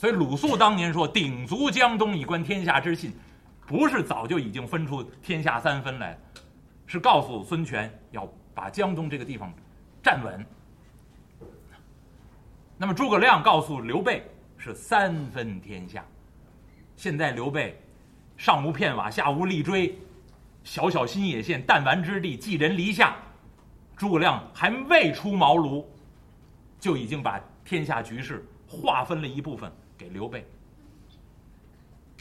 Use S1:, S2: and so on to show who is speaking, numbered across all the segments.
S1: 所以鲁肃当年说“鼎足江东，以观天下之信”，不是早就已经分出天下三分来，是告诉孙权要把江东这个地方站稳。那么诸葛亮告诉刘备是三分天下。现在刘备上无片瓦，下无立锥，小小新野县弹丸之地，寄人篱下。诸葛亮还未出茅庐，就已经把天下局势划分了一部分给刘备。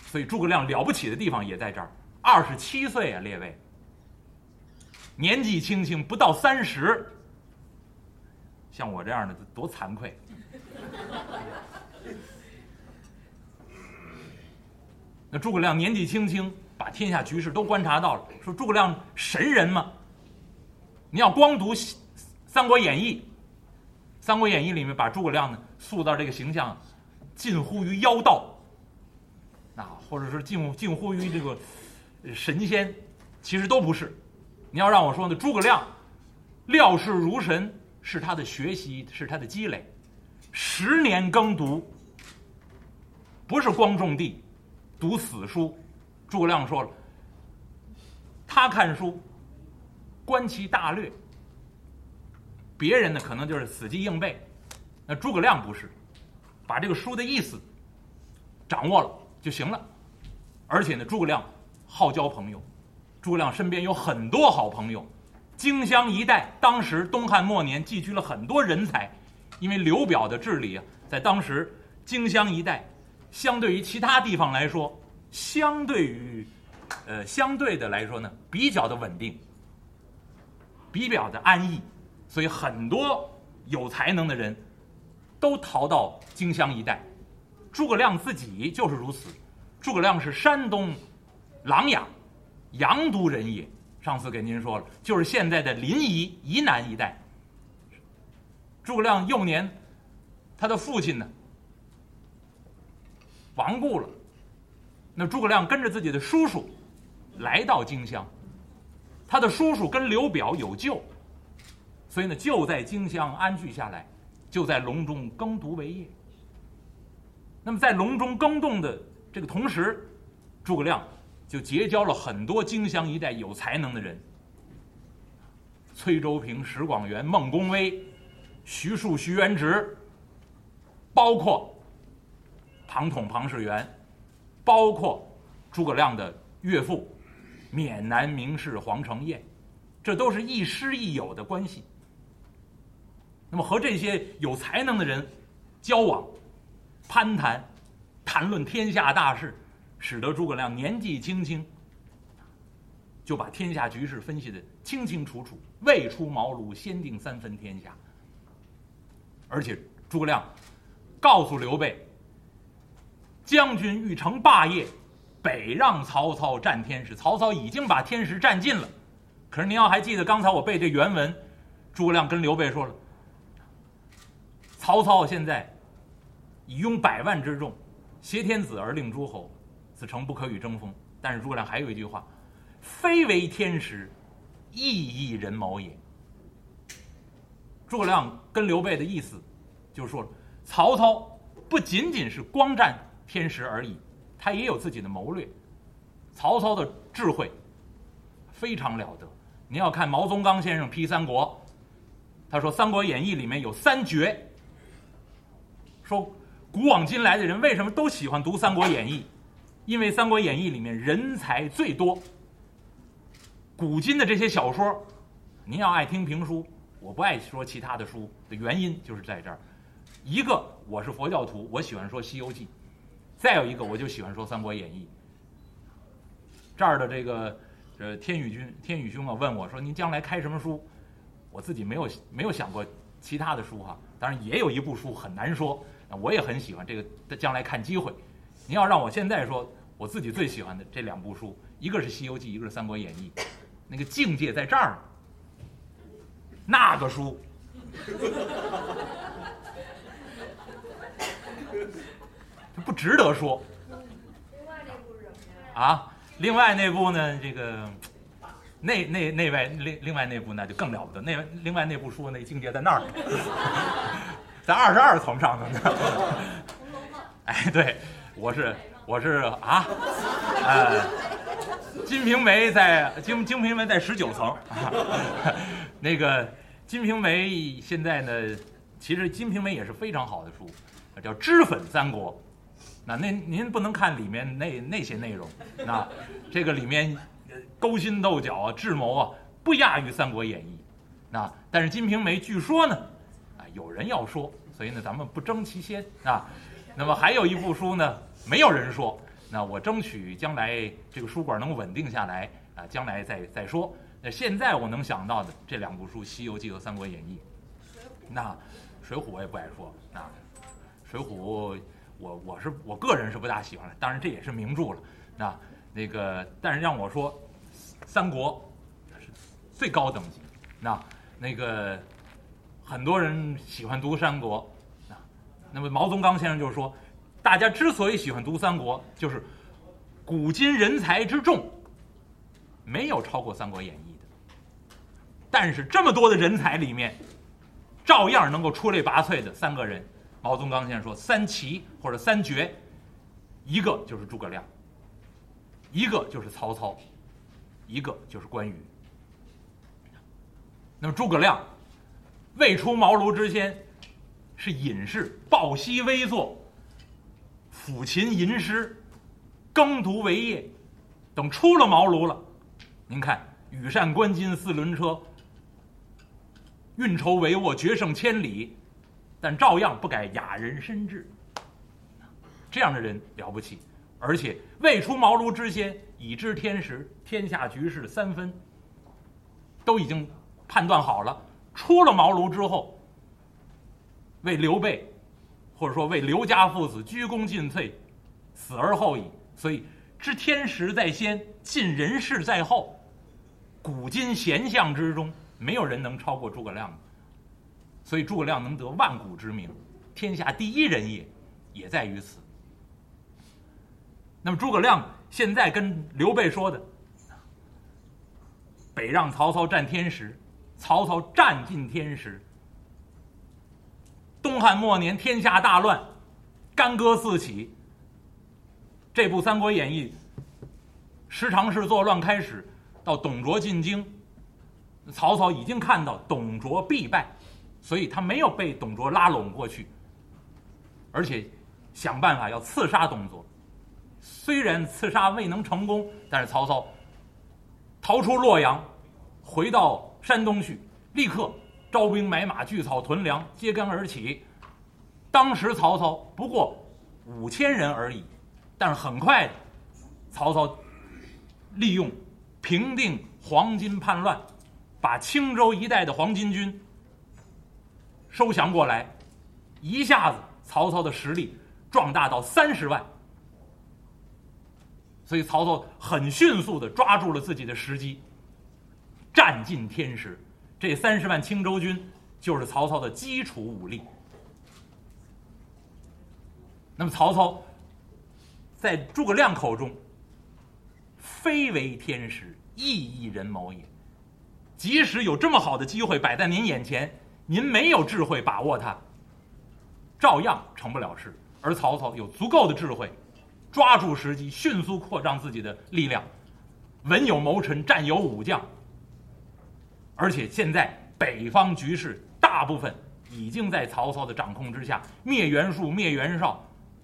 S1: 所以诸葛亮了不起的地方也在这儿。二十七岁啊，列位，年纪轻轻不到三十，像我这样的多惭愧。那诸葛亮年纪轻轻，把天下局势都观察到了。说诸葛亮神人吗？你要光读《三国演义》，《三国演义》里面把诸葛亮呢塑造这个形象，近乎于妖道，啊，或者是近近乎于这个神仙，其实都不是。你要让我说呢，诸葛亮料事如神，是他的学习，是他的积累。十年耕读，不是光种地，读死书。诸葛亮说了，他看书，观其大略。别人呢，可能就是死记硬背，那诸葛亮不是，把这个书的意思掌握了就行了。而且呢，诸葛亮好交朋友，诸葛亮身边有很多好朋友。荆襄一带，当时东汉末年寄居了很多人才。因为刘表的治理啊，在当时荆襄一带，相对于其他地方来说，相对于，呃，相对的来说呢，比较的稳定，比较的安逸，所以很多有才能的人都逃到荆襄一带。诸葛亮自己就是如此。诸葛亮是山东琅琊阳都人也，上次给您说了，就是现在的临沂沂南一带。诸葛亮幼年，他的父亲呢亡故了，那诸葛亮跟着自己的叔叔来到荆襄，他的叔叔跟刘表有旧，所以呢就在荆襄安居下来，就在隆中耕读为业。那么在隆中耕种的这个同时，诸葛亮就结交了很多荆襄一带有才能的人，崔州平、石广元、孟公威。徐庶、徐元直，包括庞统、庞士元，包括诸葛亮的岳父闽南名士黄承彦，这都是亦师亦友的关系。那么和这些有才能的人交往、攀谈、谈论天下大事，使得诸葛亮年纪轻轻就把天下局势分析的清清楚楚，未出茅庐先定三分天下。而且诸葛亮告诉刘备：“将军欲成霸业，北让曹操占天时。曹操已经把天时占尽了。可是您要还记得刚才我背这原文，诸葛亮跟刘备说了：曹操现在以拥百万之众，挟天子而令诸侯，此诚不可与争锋。但是诸葛亮还有一句话：非为天时，亦异人谋也。”诸葛亮跟刘备的意思，就是说，曹操不仅仅是光占天时而已，他也有自己的谋略。曹操的智慧非常了得。您要看毛宗刚先生批三国，他说《三国演义》里面有三绝，说古往今来的人为什么都喜欢读《三国演义》，因为《三国演义》里面人才最多。古今的这些小说，您要爱听评书。我不爱说其他的书的原因就是在这儿，一个我是佛教徒，我喜欢说《西游记》，再有一个我就喜欢说《三国演义》。这儿的这个呃天宇君天宇兄啊问我说：“您将来开什么书？”我自己没有没有想过其他的书哈，当然也有一部书很难说，我也很喜欢这个，将来看机会。您要让我现在说，我自己最喜欢的这两部书，一个是《西游记》，一个是《三国演义》，那个境界在这儿。那个书，就不值得说。啊，另外那部呢？这个，那那那外另另外那部那就更了不得。那另外那部书那境界在那儿，在二十二层上头呢。哎，对，我是我是啊，呃，《金瓶梅》在《金金瓶梅》在十九层，那个《金瓶梅》现在呢，其实《金瓶梅》也是非常好的书，叫《脂粉三国》。那那您不能看里面那那些内容，那这个里面勾心斗角啊、智谋啊，不亚于《三国演义》。那但是《金瓶梅》据说呢，啊，有人要说，所以呢，咱们不争其先啊。那么还有一部书呢，没有人说，那我争取将来这个书馆能稳定下来啊，将来再再说。那现在我能想到的这两部书，《西游记》和《三国演义》。那《水浒》我也不爱说啊，《水浒》。我我是我个人是不大喜欢的，当然这也是名著了。那那个，但是让我说，三国是最高等级。那那个很多人喜欢读三国，啊，那么毛宗刚先生就说，大家之所以喜欢读三国，就是古今人才之众，没有超过《三国演义》的。但是这么多的人才里面，照样能够出类拔萃的三个人。毛宗刚先生说：“三奇或者三绝，一个就是诸葛亮，一个就是曹操，一个就是关羽。那么诸葛亮未出茅庐之前，是隐士，抱膝微坐，抚琴吟诗，耕读为业。等出了茅庐了，您看羽扇纶巾四轮车，运筹帷幄决胜千里。”但照样不改雅人深志，这样的人了不起，而且未出茅庐之先已知天时、天下局势三分，都已经判断好了。出了茅庐之后，为刘备，或者说为刘家父子鞠躬尽瘁，死而后已。所以知天时在先，尽人事在后。古今贤相之中，没有人能超过诸葛亮的。所以诸葛亮能得万古之名，天下第一人也，也在于此。那么诸葛亮现在跟刘备说的：“北让曹操占天时，曹操占尽天时。东汉末年天下大乱，干戈四起。这部《三国演义》，十常侍作乱开始，到董卓进京，曹操已经看到董卓必败。”所以他没有被董卓拉拢过去，而且想办法要刺杀董卓。虽然刺杀未能成功，但是曹操逃出洛阳，回到山东去，立刻招兵买马、聚草屯粮，揭竿而起。当时曹操不过五千人而已，但是很快的，曹操利用平定黄巾叛乱，把青州一带的黄巾军。收降过来，一下子曹操的实力壮大到三十万，所以曹操很迅速的抓住了自己的时机，占尽天时。这三十万青州军就是曹操的基础武力。那么曹操在诸葛亮口中，非为天时，亦一人谋也。即使有这么好的机会摆在您眼前。您没有智慧把握它，照样成不了事。而曹操有足够的智慧，抓住时机，迅速扩张自己的力量，文有谋臣，战有武将。而且现在北方局势大部分已经在曹操的掌控之下，灭袁术，灭袁绍，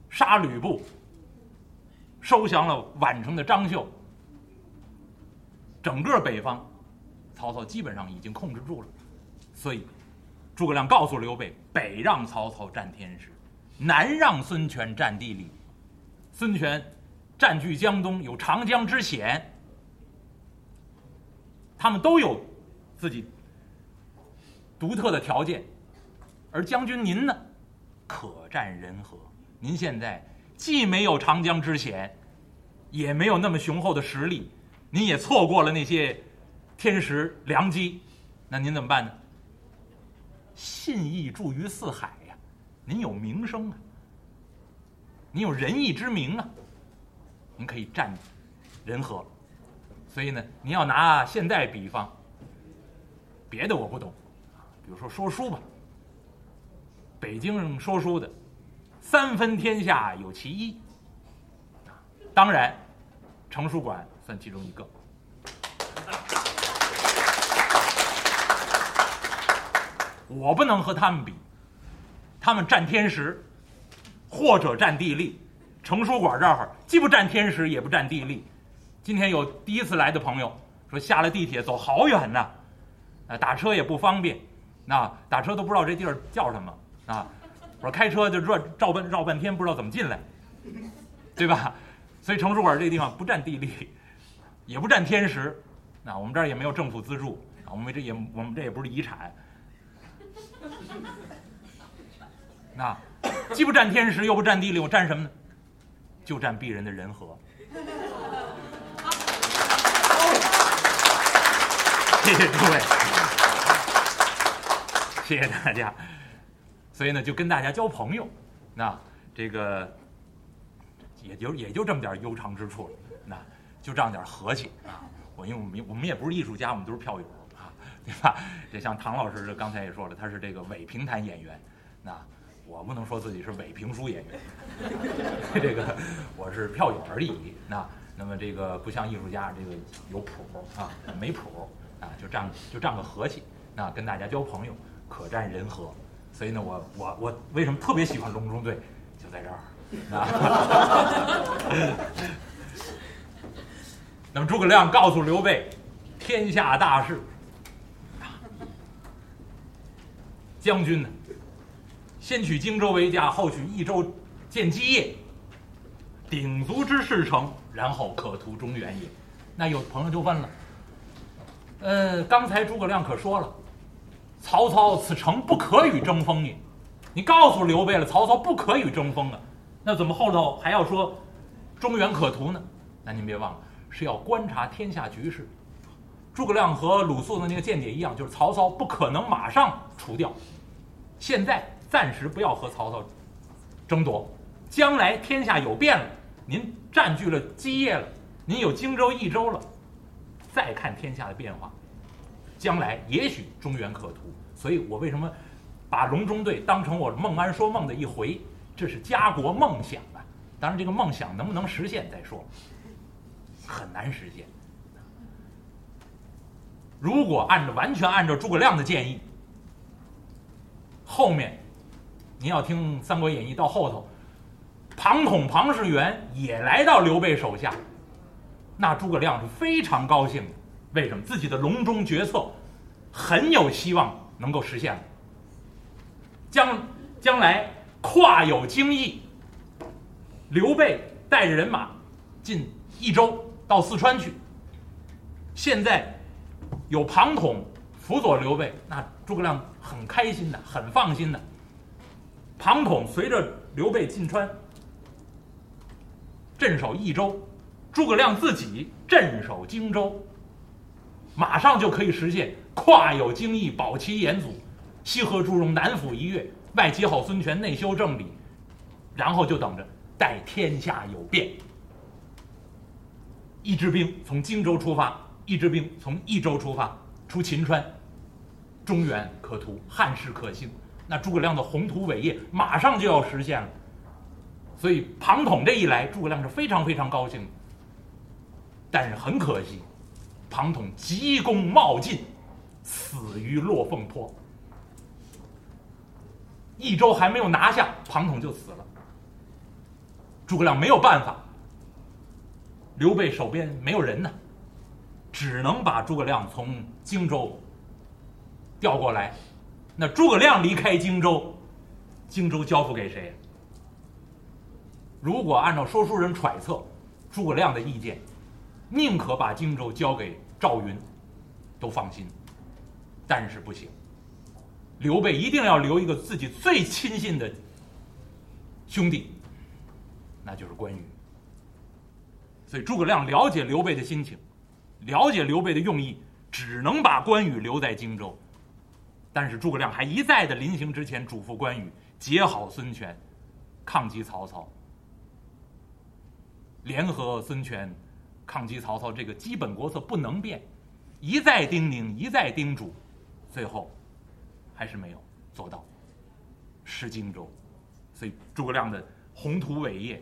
S1: 杀吕布，收降了宛城的张绣，整个北方，曹操基本上已经控制住了，所以。诸葛亮告诉刘备：“北让曹操占天时，南让孙权占地利。孙权占据江东，有长江之险，他们都有自己独特的条件。而将军您呢，可占人和。您现在既没有长江之险，也没有那么雄厚的实力，您也错过了那些天时良机，那您怎么办呢？”信义著于四海呀，您有名声啊，您有仁义之名啊，您可以占人和。所以呢，您要拿现在比方，别的我不懂，比如说说书吧，北京说书的三分天下有其一。当然，成书馆算其中一个。我不能和他们比，他们占天时，或者占地利。成书馆这儿既不占天时，也不占地利。今天有第一次来的朋友说，下了地铁走好远呢，啊打车也不方便，那打车都不知道这地儿叫什么啊。我说开车就绕绕半绕半天，不知道怎么进来，对吧？所以成书馆这个地方不占地利，也不占天时，那我们这儿也没有政府资助啊，我们这也我们这也不是遗产。那既不占天时，又不占地利，我占什么呢？就占鄙人的人和。谢谢诸位，谢谢大家。所以呢，就跟大家交朋友，那这个也就也就这么点悠长之处了，那就这样点和气啊。我因为我们我们也不是艺术家，我们都是票友啊，对吧？这像唐老师这刚才也说了，他是这个伪评弹演员，那。我不能说自己是伪评书演员，这个我是票友而已。那那么这个不像艺术家，这个有谱啊，没谱啊，就这样就这样个和气。那跟大家交朋友，可占人和。所以呢，我我我为什么特别喜欢隆中对，就在这儿啊。那么诸葛亮告诉刘备，天下大事，将军呢？先取荆州为家，后取益州建基业，鼎足之势成，然后可图中原也。那有朋友就问了，呃，刚才诸葛亮可说了，曹操此城不可与争锋也。你告诉刘备了，曹操不可与争锋啊，那怎么后头还要说中原可图呢？那您别忘了，是要观察天下局势。诸葛亮和鲁肃的那个见解一样，就是曹操不可能马上除掉，现在。暂时不要和曹操争夺，将来天下有变了，您占据了基业了，您有荆州、益州了，再看天下的变化，将来也许中原可图。所以我为什么把隆中对当成我孟安说梦的一回？这是家国梦想啊！当然，这个梦想能不能实现再说，很难实现。如果按照完全按照诸葛亮的建议，后面。您要听《三国演义》到后头，庞统、庞士元也来到刘备手下，那诸葛亮是非常高兴的。为什么？自己的隆中决策很有希望能够实现。将将来跨有荆益，刘备带着人马进益州到四川去。现在有庞统辅佐刘备，那诸葛亮很开心的，很放心的。庞统随着刘备进川，镇守益州，诸葛亮自己镇守荆州，马上就可以实现跨有荆益，保其严祖，西河诸戎，南抚一越，外结好孙权，内修正理，然后就等着待天下有变。一支兵从荆州出发，一支兵从益州出发，出秦川，中原可图，汉室可兴。那诸葛亮的宏图伟业马上就要实现了，所以庞统这一来，诸葛亮是非常非常高兴。但是很可惜，庞统急功冒进，死于落凤坡。益州还没有拿下，庞统就死了。诸葛亮没有办法，刘备手边没有人呢，只能把诸葛亮从荆州调过来。那诸葛亮离开荆州，荆州交付给谁？如果按照说书人揣测，诸葛亮的意见，宁可把荆州交给赵云，都放心。但是不行，刘备一定要留一个自己最亲信的兄弟，那就是关羽。所以诸葛亮了解刘备的心情，了解刘备的用意，只能把关羽留在荆州。但是诸葛亮还一再的临行之前嘱咐关羽结好孙权，抗击曹操，联合孙权，抗击曹操这个基本国策不能变，一再叮咛，一再叮嘱，最后还是没有做到，失荆州，所以诸葛亮的宏图伟业，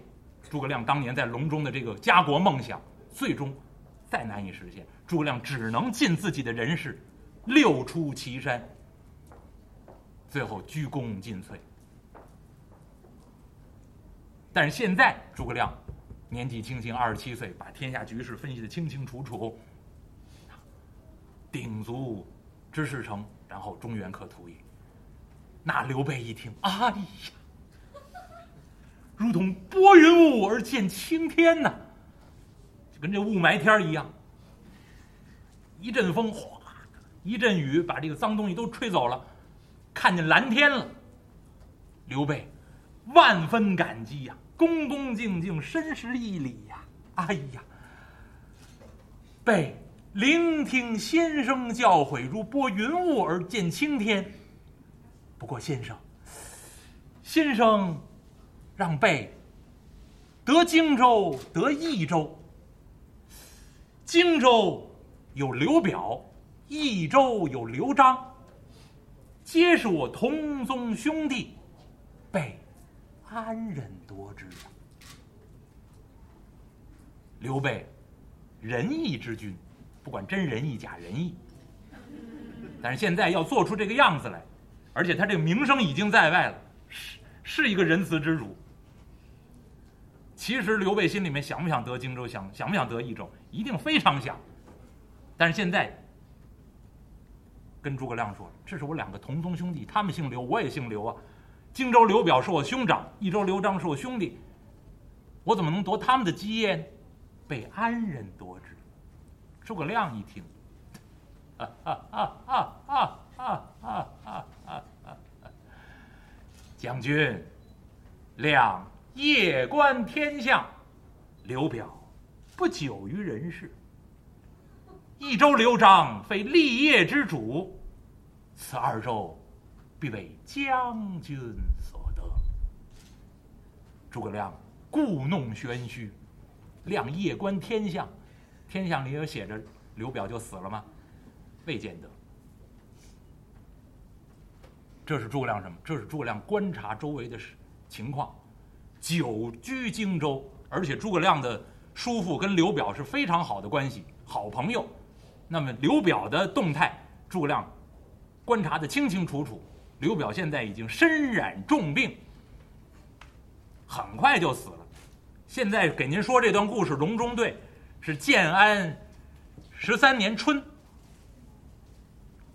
S1: 诸葛亮当年在隆中的这个家国梦想，最终再难以实现。诸葛亮只能尽自己的人事，六出祁山，最后鞠躬尽瘁。但是现在诸葛亮年纪轻轻，二十七岁，把天下局势分析的清清楚楚，鼎足知事成，然后中原可图也。那刘备一听，哎呀，如同拨云雾而见青天呐，就跟这雾霾天一样，一阵风哗，一阵雨，把这个脏东西都吹走了，看见蓝天了。刘备万分感激呀。恭恭敬敬，深施一礼呀！哎呀，备聆听先生教诲，如拨云雾而见青天。不过先生，先生让备得荆州，得益州。荆州有刘表，益州有刘璋，皆是我同宗兄弟。备。安忍多之啊！刘备，仁义之君，不管真仁义假仁义，但是现在要做出这个样子来，而且他这个名声已经在外了，是是一个仁慈之主。其实刘备心里面想不想得荆州，想想不想得益州，一定非常想。但是现在跟诸葛亮说，这是我两个同宗兄弟，他们姓刘，我也姓刘啊。荆州刘表是我兄长，益州刘璋是我兄弟，我怎么能夺他们的基业呢？被安人夺之。诸葛亮一听，啊啊啊啊啊啊啊啊啊！将军，亮夜观天象，刘表不久于人世。益州刘璋非立业之主，此二州。必为将军所得。诸葛亮故弄玄虚，亮夜观天象，天象里有写着刘表就死了吗？未见得。这是诸葛亮什么？这是诸葛亮观察周围的情况，久居荆州，而且诸葛亮的叔父跟刘表是非常好的关系，好朋友。那么刘表的动态，诸葛亮观察的清清楚楚。刘表现在已经身染重病，很快就死了。现在给您说这段故事，隆中对，是建安十三年春，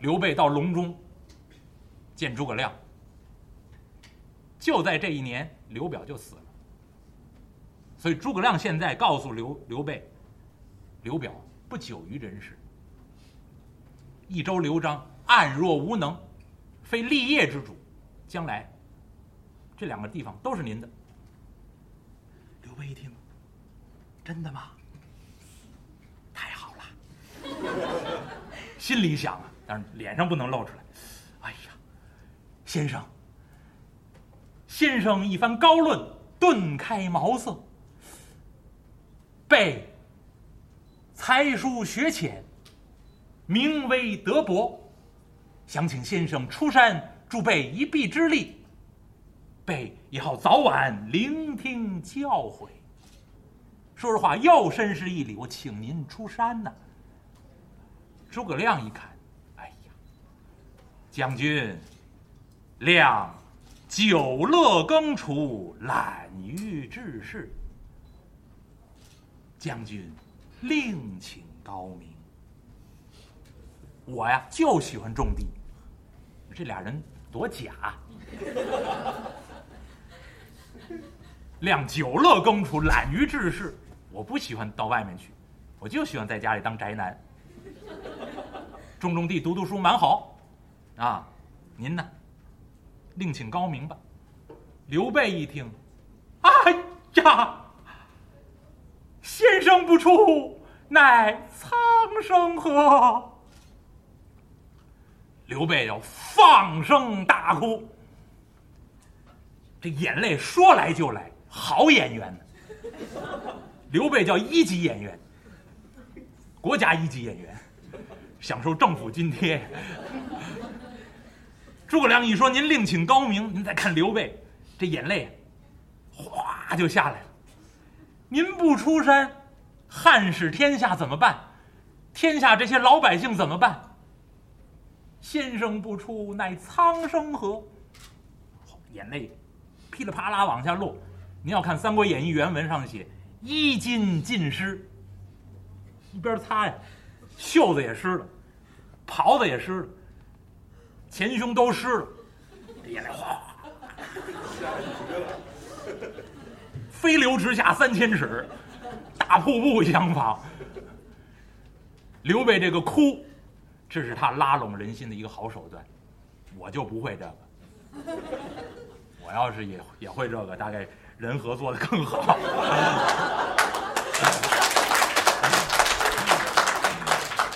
S1: 刘备到隆中见诸葛亮。就在这一年，刘表就死了。所以诸葛亮现在告诉刘刘备，刘表不久于人世。益州刘璋暗弱无能。非立业之主，将来这两个地方都是您的。刘备一听，真的吗？太好了，心里想啊，但是脸上不能露出来。哎呀，先生，先生一番高论，顿开茅塞。备才疏学浅，名微德薄。想请先生出山助备一臂之力，备也好早晚聆听教诲。说实话，又深施一礼，我请您出山呐。诸葛亮一看，哎呀，将军，亮久乐耕锄，懒于治世。将军另请高明。我呀，就喜欢种地。这俩人多假！亮久乐耕锄，懒于治世。我不喜欢到外面去，我就喜欢在家里当宅男，种种地，读读书，蛮好。啊，您呢？另请高明吧。刘备一听，哎呀，先生不出，乃苍生何？刘备要放声大哭，这眼泪说来就来，好演员呢。刘备叫一级演员，国家一级演员，享受政府津贴。诸葛亮一说：“您另请高明。”您再看刘备，这眼泪哗就下来了。您不出山，汉室天下怎么办？天下这些老百姓怎么办？先生不出，乃苍生何？眼泪噼里啪啦往下落。您要看《三国演义》原文上写：“衣襟尽湿。”一边擦呀，袖子也湿了，袍子也湿了，前胸都湿了，眼泪哗，飞流直下三千尺，大瀑布相仿。刘备这个哭，这是他拉拢人心的一个好手段。我就不会这个，我要是也也会这个，大概人和做的更好。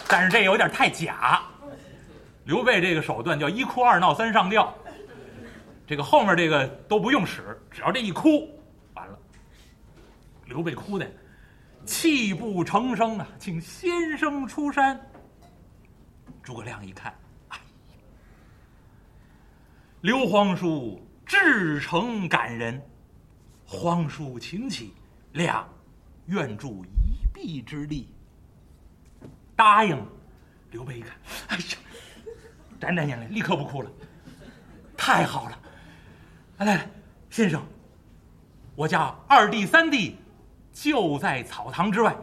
S1: 但是这有点太假。刘备这个手段叫一哭二闹三上吊，这个后面这个都不用使，只要这一哭，完了。刘备哭的泣不成声啊，请先生出山。诸葛亮一看，哎呀，刘皇叔至诚感人，皇叔请起，亮愿助一臂之力。答应。刘备一看，哎呀，沾沾眼泪，立刻不哭了。太好了，来来，先生，我家二弟三弟就在草堂之外，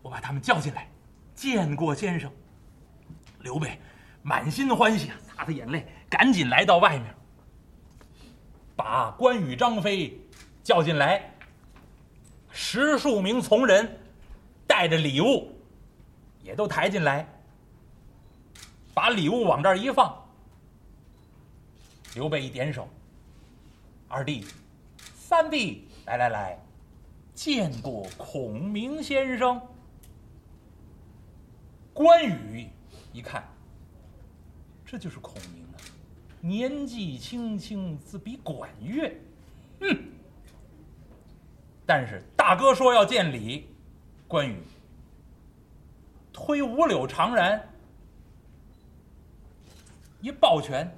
S1: 我把他们叫进来，见过先生。刘备满心欢喜啊，擦擦眼泪，赶紧来到外面，把关羽、张飞叫进来，十数名从人带着礼物。也都抬进来，把礼物往这儿一放。刘备一点手，二弟、三弟，来来来，见过孔明先生。关羽一看，这就是孔明啊，年纪轻轻，自比管乐，嗯。但是大哥说要见礼，关羽。推五柳长髯，一抱拳，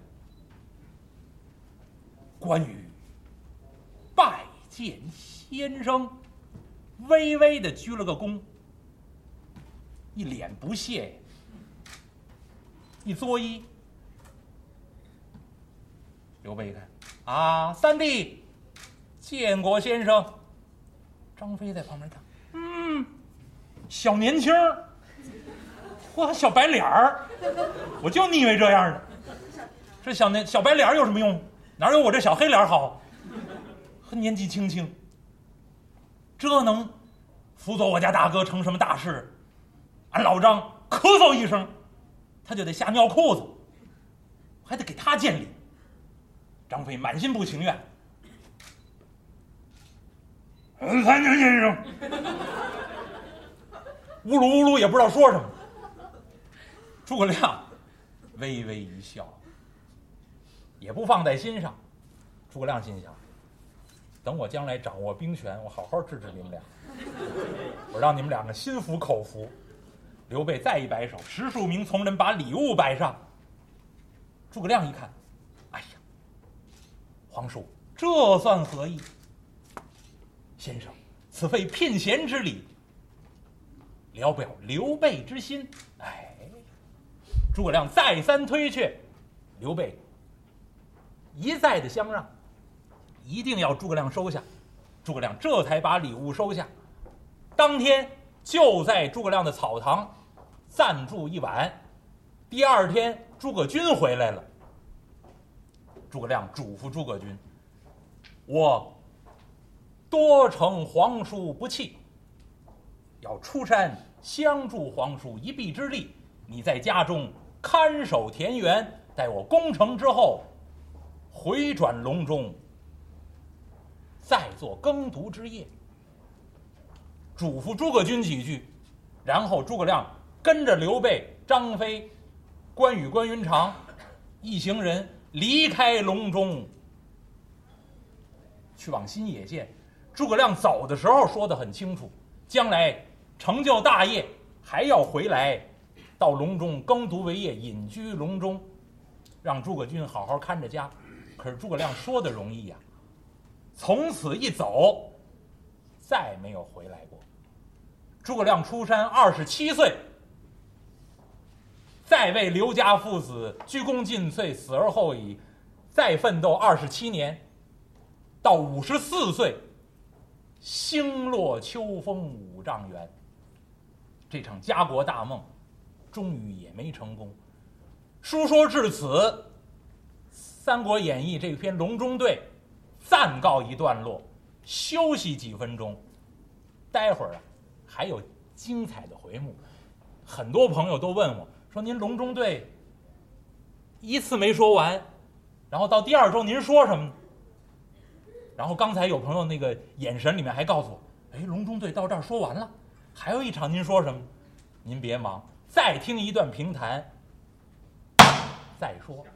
S1: 关羽拜见先生，微微的鞠了个躬，一脸不屑呀，一作揖。刘备一看，啊，三弟，建国先生。张飞在旁边看，嗯，小年轻儿。嚯，小白脸儿，我就腻歪这样的。这小年小白脸儿有什么用？哪有我这小黑脸儿好？年纪轻轻，这能辅佐我家大哥成什么大事？俺老张咳嗽一声，他就得吓尿裤子，还得给他见礼。张飞满心不情愿。三年先生，呜噜呜噜也不知道说什么。诸葛亮微微一笑，也不放在心上。诸葛亮心想：等我将来掌握兵权，我好好治治你们俩，我让你们两个心服口服。刘备再一摆手，十数名从人把礼物摆上。诸葛亮一看，哎呀，皇叔，这算何意？先生，此非聘贤之礼，聊表刘备之心。哎。诸葛亮再三推却，刘备一再的相让，一定要诸葛亮收下。诸葛亮这才把礼物收下。当天就在诸葛亮的草堂暂住一晚。第二天，诸葛均回来了。诸葛亮嘱咐诸葛均：“我多承皇叔不弃，要出山相助皇叔一臂之力。你在家中。”看守田园，待我攻城之后，回转隆中，再做耕读之业。嘱咐诸葛均几句，然后诸葛亮跟着刘备、张飞、关羽、关云长一行人离开隆中，去往新野县。诸葛亮走的时候说的很清楚，将来成就大业，还要回来。到隆中耕读为业，隐居隆中，让诸葛军好好看着家。可是诸葛亮说的容易呀。从此一走，再没有回来过。诸葛亮出山二十七岁，再为刘家父子鞠躬尽瘁，死而后已，再奋斗二十七年，到五十四岁，星落秋风五丈原。这场家国大梦，终于也没成功。书说至此，《三国演义》这篇《隆中对》暂告一段落，休息几分钟。待会儿啊，还有精彩的回目。很多朋友都问我说：“您《隆中对》一次没说完，然后到第二周您说什么？”然后刚才有朋友那个眼神里面还告诉我：“哎，《隆中对》到这儿说完了，还有一场您说什么？您别忙，再听一段评弹。”再说。